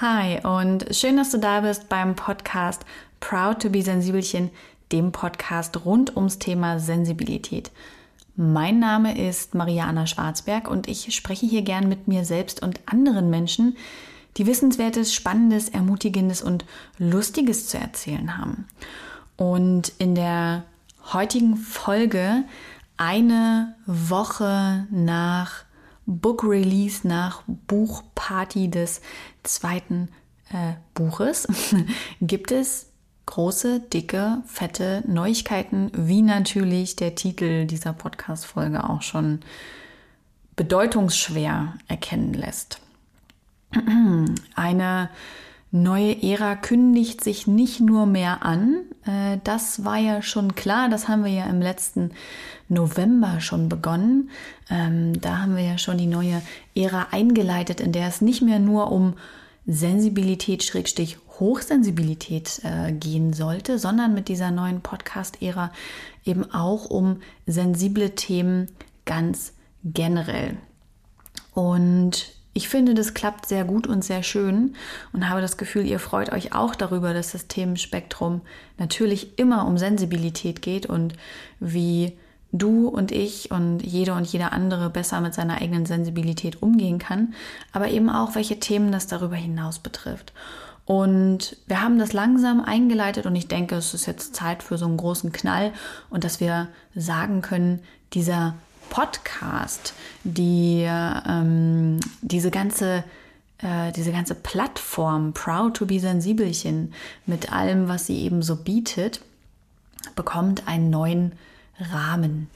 Hi und schön, dass du da bist beim Podcast Proud to be Sensibelchen, dem Podcast rund ums Thema Sensibilität. Mein Name ist Mariana Schwarzberg und ich spreche hier gern mit mir selbst und anderen Menschen, die Wissenswertes, Spannendes, Ermutigendes und Lustiges zu erzählen haben. Und in der heutigen Folge, eine Woche nach Book Release, nach Buchparty des zweiten äh, Buches, gibt es große, dicke, fette Neuigkeiten, wie natürlich der Titel dieser Podcast-Folge auch schon bedeutungsschwer erkennen lässt. Eine neue Ära kündigt sich nicht nur mehr an. Äh, das war ja schon klar, das haben wir ja im letzten November schon begonnen. Ähm, da haben wir ja schon die neue Ära eingeleitet, in der es nicht mehr nur um Sensibilität, Schrägstich, Hochsensibilität äh, gehen sollte, sondern mit dieser neuen Podcast-Ära eben auch um sensible Themen ganz generell. Und ich finde, das klappt sehr gut und sehr schön und habe das Gefühl, ihr freut euch auch darüber, dass das Themenspektrum natürlich immer um Sensibilität geht und wie du und ich und jede und jeder andere besser mit seiner eigenen Sensibilität umgehen kann, aber eben auch, welche Themen das darüber hinaus betrifft. Und wir haben das langsam eingeleitet und ich denke, es ist jetzt Zeit für so einen großen Knall und dass wir sagen können, dieser Podcast, die, ähm, diese ganze äh, diese ganze Plattform Proud to be Sensibelchen mit allem, was sie eben so bietet, bekommt einen neuen Rahmen.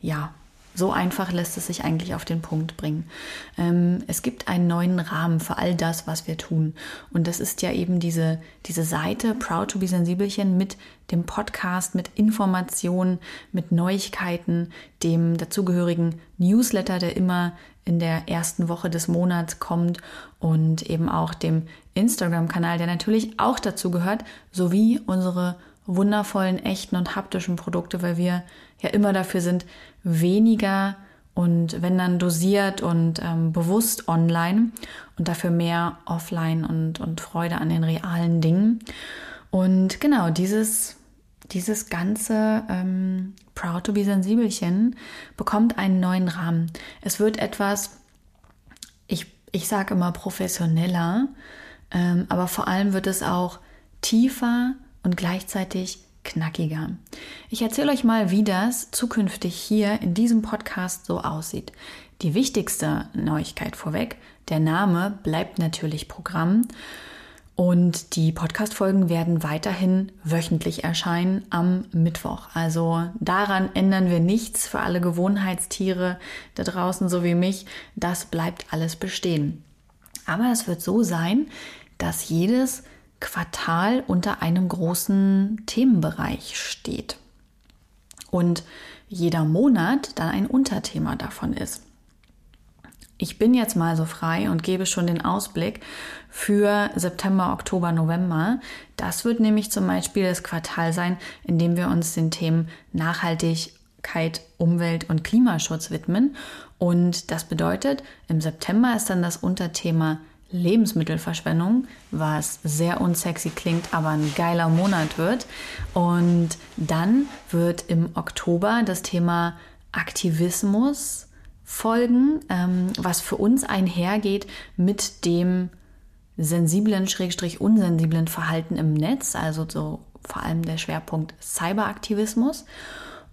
Ja, so einfach lässt es sich eigentlich auf den Punkt bringen. Ähm, es gibt einen neuen Rahmen für all das, was wir tun. Und das ist ja eben diese, diese Seite Proud to be Sensibelchen mit dem Podcast, mit Informationen, mit Neuigkeiten, dem dazugehörigen Newsletter, der immer in der ersten Woche des Monats kommt und eben auch dem Instagram-Kanal, der natürlich auch dazu gehört, sowie unsere wundervollen, echten und haptischen Produkte, weil wir ja immer dafür sind, weniger und wenn dann dosiert und ähm, bewusst online und dafür mehr offline und, und Freude an den realen Dingen. Und genau, dieses, dieses ganze ähm, Proud to be Sensibelchen bekommt einen neuen Rahmen. Es wird etwas, ich, ich sage immer professioneller, ähm, aber vor allem wird es auch tiefer und gleichzeitig knackiger. Ich erzähle euch mal, wie das zukünftig hier in diesem Podcast so aussieht. Die wichtigste Neuigkeit vorweg, der Name bleibt natürlich Programm und die Podcast-Folgen werden weiterhin wöchentlich erscheinen am Mittwoch. Also daran ändern wir nichts für alle Gewohnheitstiere da draußen, so wie mich. Das bleibt alles bestehen. Aber es wird so sein, dass jedes Quartal unter einem großen Themenbereich steht. Und jeder Monat dann ein Unterthema davon ist. Ich bin jetzt mal so frei und gebe schon den Ausblick für September, Oktober, November. Das wird nämlich zum Beispiel das Quartal sein, in dem wir uns den Themen Nachhaltigkeit, Umwelt und Klimaschutz widmen. Und das bedeutet, im September ist dann das Unterthema Lebensmittelverschwendung, was sehr unsexy klingt, aber ein geiler Monat wird. Und dann wird im Oktober das Thema Aktivismus folgen, ähm, was für uns einhergeht mit dem sensiblen, schrägstrich unsensiblen Verhalten im Netz, also so vor allem der Schwerpunkt Cyberaktivismus.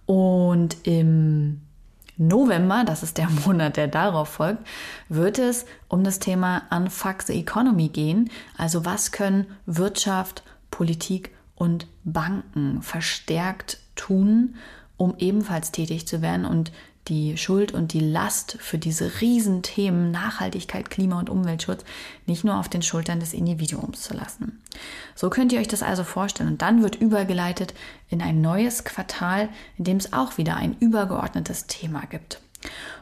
Und im November, das ist der Monat, der darauf folgt, wird es um das Thema Unfuck the Economy gehen. Also was können Wirtschaft, Politik und Banken verstärkt tun, um ebenfalls tätig zu werden und die Schuld und die Last für diese Riesenthemen Nachhaltigkeit, Klima- und Umweltschutz nicht nur auf den Schultern des Individuums zu lassen. So könnt ihr euch das also vorstellen. Und dann wird übergeleitet in ein neues Quartal, in dem es auch wieder ein übergeordnetes Thema gibt.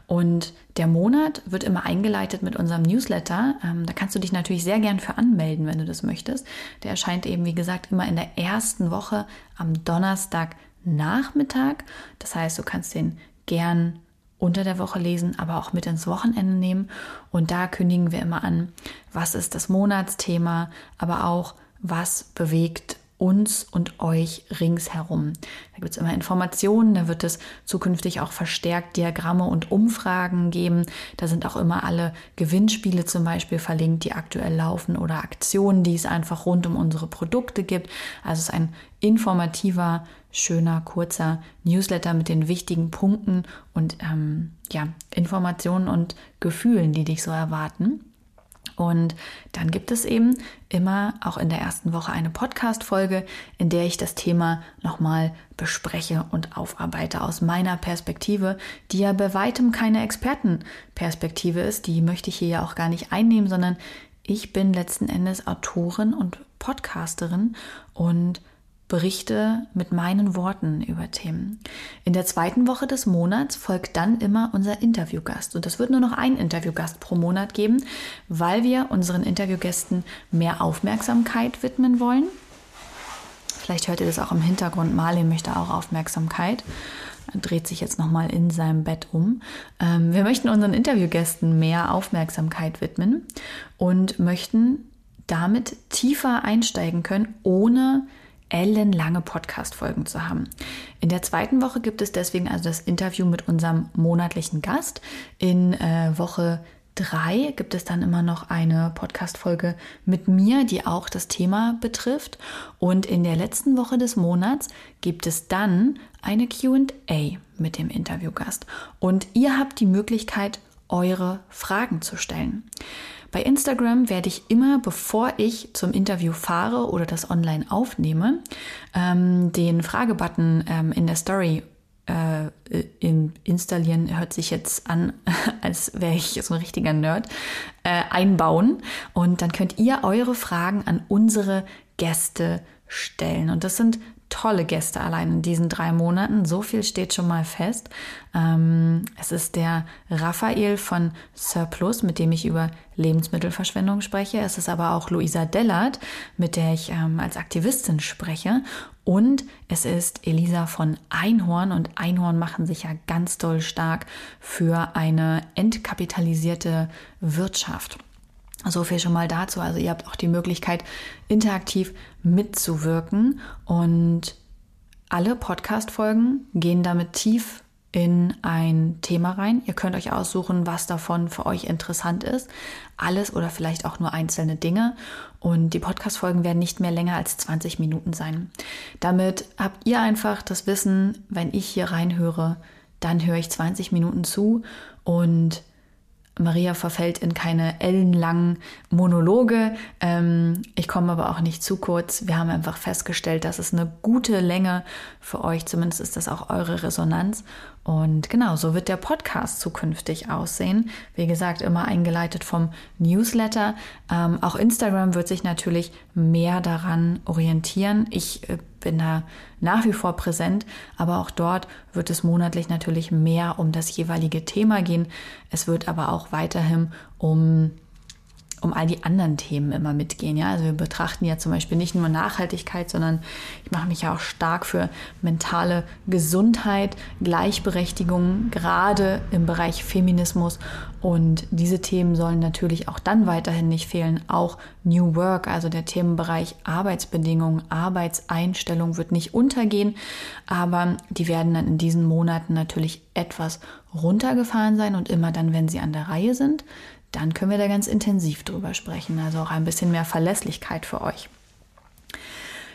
Und der Monat wird immer eingeleitet mit unserem Newsletter. Ähm, da kannst du dich natürlich sehr gern für anmelden, wenn du das möchtest. Der erscheint eben, wie gesagt, immer in der ersten Woche am Donnerstag Nachmittag. Das heißt, du kannst den gern unter der Woche lesen, aber auch mit ins Wochenende nehmen. Und da kündigen wir immer an, was ist das Monatsthema, aber auch was bewegt uns und euch ringsherum. Da gibt es immer Informationen, da wird es zukünftig auch verstärkt Diagramme und Umfragen geben. Da sind auch immer alle Gewinnspiele zum Beispiel verlinkt, die aktuell laufen oder Aktionen, die es einfach rund um unsere Produkte gibt. Also es ist ein informativer, schöner, kurzer Newsletter mit den wichtigen Punkten und ähm, ja, Informationen und Gefühlen, die dich so erwarten. Und dann gibt es eben immer auch in der ersten Woche eine Podcast-Folge, in der ich das Thema nochmal bespreche und aufarbeite aus meiner Perspektive, die ja bei weitem keine Expertenperspektive ist. Die möchte ich hier ja auch gar nicht einnehmen, sondern ich bin letzten Endes Autorin und Podcasterin und berichte mit meinen Worten über Themen. In der zweiten Woche des Monats folgt dann immer unser Interviewgast. Und es wird nur noch einen Interviewgast pro Monat geben, weil wir unseren Interviewgästen mehr Aufmerksamkeit widmen wollen. Vielleicht hört ihr das auch im Hintergrund. Marley möchte auch Aufmerksamkeit. Er dreht sich jetzt nochmal in seinem Bett um. Ähm, wir möchten unseren Interviewgästen mehr Aufmerksamkeit widmen und möchten damit tiefer einsteigen können, ohne ellenlange Podcast-Folgen zu haben. In der zweiten Woche gibt es deswegen also das Interview mit unserem monatlichen Gast. In äh, Woche drei gibt es dann immer noch eine Podcast-Folge mit mir, die auch das Thema betrifft. Und in der letzten Woche des Monats gibt es dann eine QA mit dem Interviewgast. Und ihr habt die Möglichkeit, eure Fragen zu stellen. Bei Instagram werde ich immer, bevor ich zum Interview fahre oder das online aufnehme, ähm, den Fragebutton ähm, in der Story äh, in installieren hört sich jetzt an, als wäre ich so ein richtiger Nerd, äh, einbauen. Und dann könnt ihr eure Fragen an unsere Gäste stellen. Und das sind tolle Gäste allein in diesen drei Monaten. So viel steht schon mal fest. Ähm, es ist der Raphael von Surplus, mit dem ich über Lebensmittelverschwendung spreche. Es ist aber auch Luisa Dellert, mit der ich ähm, als Aktivistin spreche. Und es ist Elisa von Einhorn. Und Einhorn machen sich ja ganz doll stark für eine entkapitalisierte Wirtschaft. So viel schon mal dazu. Also ihr habt auch die Möglichkeit, interaktiv mitzuwirken und alle Podcast-Folgen gehen damit tief in ein Thema rein. Ihr könnt euch aussuchen, was davon für euch interessant ist. Alles oder vielleicht auch nur einzelne Dinge. Und die Podcast-Folgen werden nicht mehr länger als 20 Minuten sein. Damit habt ihr einfach das Wissen, wenn ich hier reinhöre, dann höre ich 20 Minuten zu und Maria verfällt in keine ellenlangen Monologe. Ähm, ich komme aber auch nicht zu kurz. Wir haben einfach festgestellt, dass es eine gute Länge für euch, zumindest ist das auch eure Resonanz. Und genau, so wird der Podcast zukünftig aussehen. Wie gesagt, immer eingeleitet vom Newsletter. Ähm, auch Instagram wird sich natürlich mehr daran orientieren. Ich äh, bin da nach wie vor präsent, aber auch dort wird es monatlich natürlich mehr um das jeweilige Thema gehen. Es wird aber auch weiterhin um um all die anderen Themen immer mitgehen. Ja? Also wir betrachten ja zum Beispiel nicht nur Nachhaltigkeit, sondern ich mache mich ja auch stark für mentale Gesundheit, Gleichberechtigung, gerade im Bereich Feminismus. Und diese Themen sollen natürlich auch dann weiterhin nicht fehlen. Auch New Work, also der Themenbereich Arbeitsbedingungen, Arbeitseinstellung wird nicht untergehen, aber die werden dann in diesen Monaten natürlich etwas runtergefahren sein und immer dann, wenn sie an der Reihe sind, dann können wir da ganz intensiv drüber sprechen. Also auch ein bisschen mehr Verlässlichkeit für euch.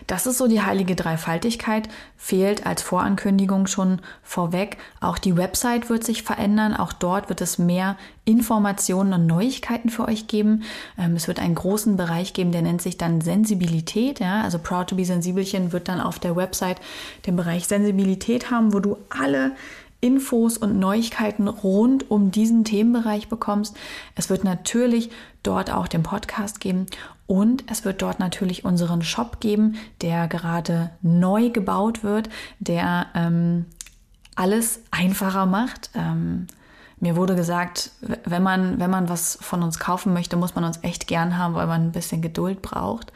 Das ist so die heilige Dreifaltigkeit, fehlt als Vorankündigung schon vorweg. Auch die Website wird sich verändern. Auch dort wird es mehr Informationen und Neuigkeiten für euch geben. Ähm, es wird einen großen Bereich geben, der nennt sich dann Sensibilität. Ja? Also Proud to be Sensibelchen wird dann auf der Website den Bereich Sensibilität haben, wo du alle Infos und Neuigkeiten rund um diesen Themenbereich bekommst. Es wird natürlich dort auch den Podcast geben und es wird dort natürlich unseren Shop geben, der gerade neu gebaut wird, der ähm, alles einfacher macht. Ähm, mir wurde gesagt, wenn man, wenn man was von uns kaufen möchte, muss man uns echt gern haben, weil man ein bisschen Geduld braucht.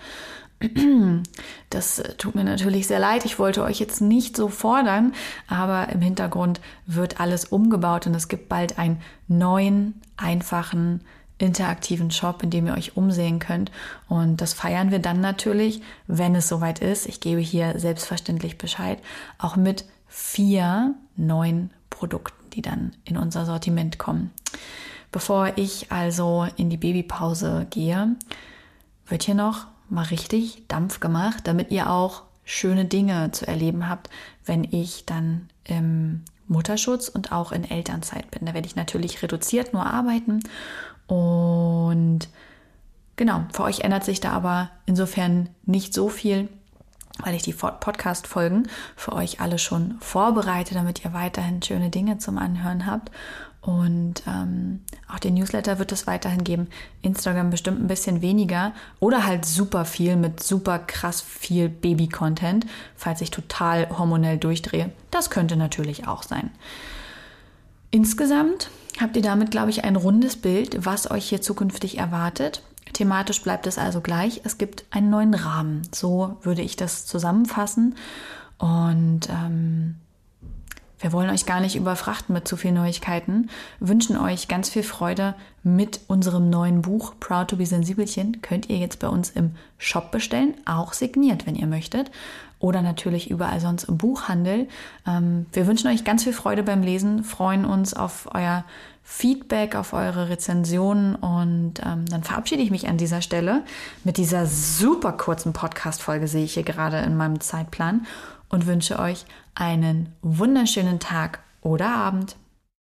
Das tut mir natürlich sehr leid. Ich wollte euch jetzt nicht so fordern, aber im Hintergrund wird alles umgebaut und es gibt bald einen neuen, einfachen, interaktiven Shop, in dem ihr euch umsehen könnt. Und das feiern wir dann natürlich, wenn es soweit ist. Ich gebe hier selbstverständlich Bescheid, auch mit vier neuen Produkten, die dann in unser Sortiment kommen. Bevor ich also in die Babypause gehe, wird hier noch mal richtig Dampf gemacht, damit ihr auch schöne Dinge zu erleben habt, wenn ich dann im Mutterschutz und auch in Elternzeit bin. Da werde ich natürlich reduziert nur arbeiten und genau, für euch ändert sich da aber insofern nicht so viel, weil ich die Podcast-Folgen für euch alle schon vorbereite, damit ihr weiterhin schöne Dinge zum Anhören habt. Und ähm, auch den Newsletter wird es weiterhin geben. Instagram bestimmt ein bisschen weniger oder halt super viel mit super krass viel Baby-Content, falls ich total hormonell durchdrehe. Das könnte natürlich auch sein. Insgesamt habt ihr damit, glaube ich, ein rundes Bild, was euch hier zukünftig erwartet. Thematisch bleibt es also gleich. Es gibt einen neuen Rahmen. So würde ich das zusammenfassen. Und ähm, wir wollen euch gar nicht überfrachten mit zu vielen Neuigkeiten, wünschen euch ganz viel Freude mit unserem neuen Buch Proud to be Sensibelchen. Könnt ihr jetzt bei uns im Shop bestellen, auch signiert, wenn ihr möchtet. Oder natürlich überall sonst im Buchhandel. Ähm, wir wünschen euch ganz viel Freude beim Lesen, freuen uns auf euer Feedback, auf eure Rezensionen und ähm, dann verabschiede ich mich an dieser Stelle mit dieser super kurzen Podcast-Folge, sehe ich hier gerade in meinem Zeitplan und wünsche euch einen wunderschönen Tag oder Abend.